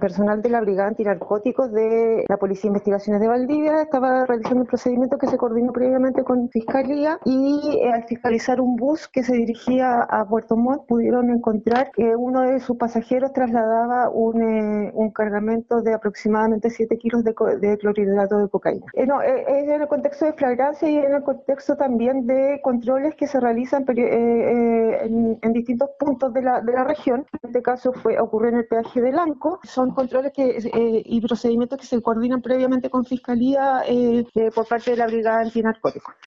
personal de la Brigada Antinarcóticos de la Policía de Investigaciones de Valdivia estaba realizando un procedimiento que se coordinó previamente con Fiscalía y eh, al fiscalizar un bus que se dirigía a Puerto Montt pudieron encontrar que uno de sus pasajeros trasladaba un, eh, un cargamento de aproximadamente 7 kilos de, de clorhidrato de cocaína. Eh, no, es en el contexto de flagrancia y en el contexto también de controles que se realizan en, en, distintos puntos de la, de la región. En este caso fue ocurrió en el peaje de Lanco. Son controles que, y procedimientos que se coordinan previamente con Fiscalía por parte de la Brigada Antinarcóticos.